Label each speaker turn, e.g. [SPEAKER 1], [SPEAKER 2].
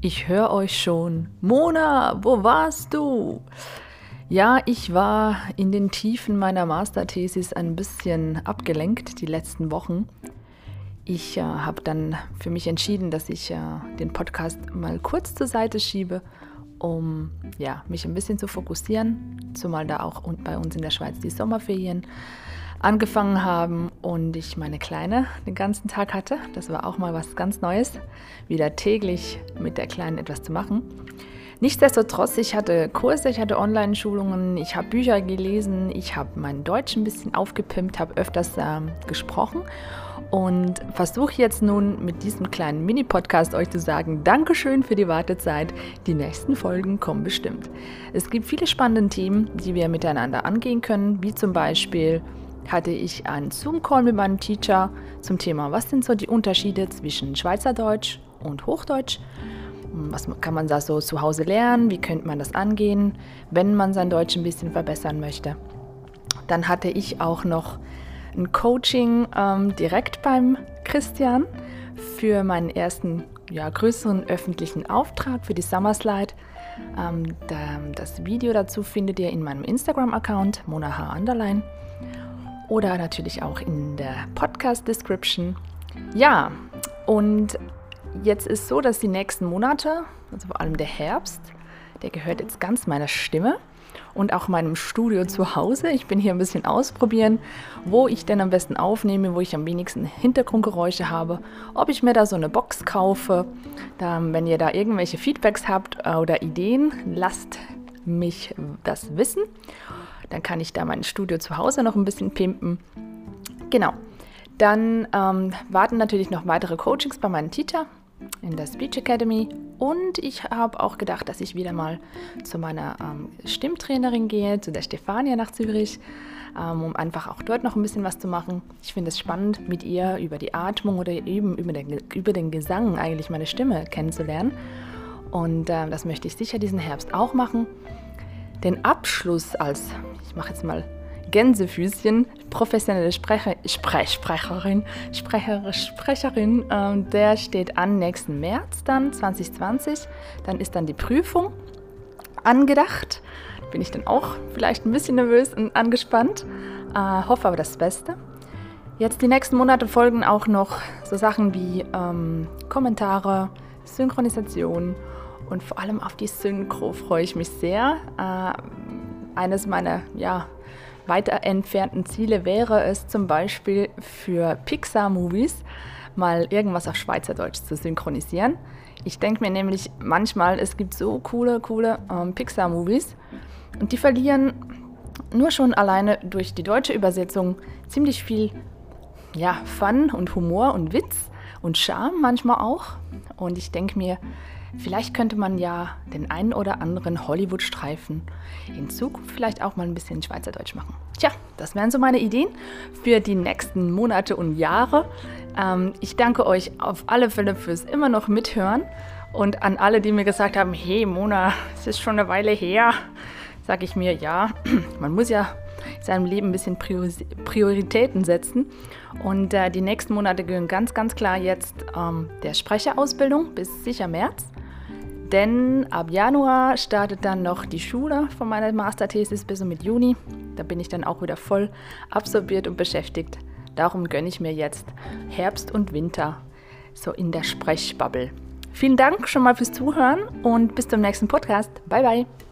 [SPEAKER 1] Ich höre euch schon. Mona, wo warst du? Ja, ich war in den Tiefen meiner Masterthesis ein bisschen abgelenkt die letzten Wochen. Ich äh, habe dann für mich entschieden, dass ich äh, den Podcast mal kurz zur Seite schiebe, um ja, mich ein bisschen zu fokussieren, zumal da auch bei uns in der Schweiz die Sommerferien angefangen haben und ich meine Kleine den ganzen Tag hatte. Das war auch mal was ganz Neues, wieder täglich mit der Kleinen etwas zu machen. Nichtsdestotrotz, ich hatte Kurse, ich hatte Online-Schulungen, ich habe Bücher gelesen, ich habe mein Deutsch ein bisschen aufgepimpt, habe öfters ähm, gesprochen und versuche jetzt nun mit diesem kleinen Mini-Podcast euch zu sagen, Dankeschön für die Wartezeit. Die nächsten Folgen kommen bestimmt. Es gibt viele spannende Themen, die wir miteinander angehen können, wie zum Beispiel hatte ich einen Zoom-Call mit meinem Teacher zum Thema, was sind so die Unterschiede zwischen Schweizerdeutsch und Hochdeutsch. Was kann man da so zu Hause lernen? Wie könnte man das angehen, wenn man sein Deutsch ein bisschen verbessern möchte? Dann hatte ich auch noch ein Coaching ähm, direkt beim Christian für meinen ersten ja, größeren öffentlichen Auftrag für die Summer Slide. Ähm, da, das Video dazu findet ihr in meinem Instagram-Account, monaha underline oder natürlich auch in der Podcast-Description. Ja, und jetzt ist so, dass die nächsten Monate, also vor allem der Herbst, der gehört jetzt ganz meiner Stimme und auch meinem Studio zu Hause. Ich bin hier ein bisschen ausprobieren, wo ich denn am besten aufnehme, wo ich am wenigsten Hintergrundgeräusche habe, ob ich mir da so eine Box kaufe. Da, wenn ihr da irgendwelche Feedbacks habt oder Ideen, lasst mich das wissen. Dann kann ich da mein Studio zu Hause noch ein bisschen pimpen. Genau. Dann ähm, warten natürlich noch weitere Coachings bei meinem Teacher in der Speech Academy. Und ich habe auch gedacht, dass ich wieder mal zu meiner ähm, Stimmtrainerin gehe, zu der Stefania nach Zürich, ähm, um einfach auch dort noch ein bisschen was zu machen. Ich finde es spannend, mit ihr über die Atmung oder eben über den, über den Gesang eigentlich meine Stimme kennenzulernen. Und äh, das möchte ich sicher diesen Herbst auch machen. Den Abschluss als ich mache jetzt mal Gänsefüßchen, professionelle Sprecher, Sprech, Sprecherin, Sprecher, Sprecherin, ähm, der steht an nächsten März dann, 2020. Dann ist dann die Prüfung angedacht. Bin ich dann auch vielleicht ein bisschen nervös und angespannt. Äh, hoffe aber das Beste. Jetzt die nächsten Monate folgen auch noch so Sachen wie ähm, Kommentare, Synchronisation und vor allem auf die Synchro freue ich mich sehr. Äh, eines meiner ja, weiter entfernten Ziele wäre es zum Beispiel für Pixar-Movies mal irgendwas auf Schweizerdeutsch zu synchronisieren. Ich denke mir nämlich manchmal, es gibt so coole, coole ähm, Pixar-Movies und die verlieren nur schon alleine durch die deutsche Übersetzung ziemlich viel ja, Fun und Humor und Witz und Charme manchmal auch. Und ich denke mir, Vielleicht könnte man ja den einen oder anderen Hollywood-Streifen in Zukunft vielleicht auch mal ein bisschen Schweizerdeutsch machen. Tja, das wären so meine Ideen für die nächsten Monate und Jahre. Ähm, ich danke euch auf alle Fälle fürs immer noch mithören und an alle, die mir gesagt haben, hey Mona, es ist schon eine Weile her, sage ich mir, ja, man muss ja in seinem Leben ein bisschen Prioritäten setzen. Und äh, die nächsten Monate gehören ganz, ganz klar jetzt ähm, der Sprecherausbildung bis sicher März. Denn ab Januar startet dann noch die Schule von meiner Masterthesis bis mit Juni. Da bin ich dann auch wieder voll absorbiert und beschäftigt. Darum gönne ich mir jetzt Herbst und Winter so in der Sprechbubble. Vielen Dank schon mal fürs Zuhören und bis zum nächsten Podcast. Bye bye.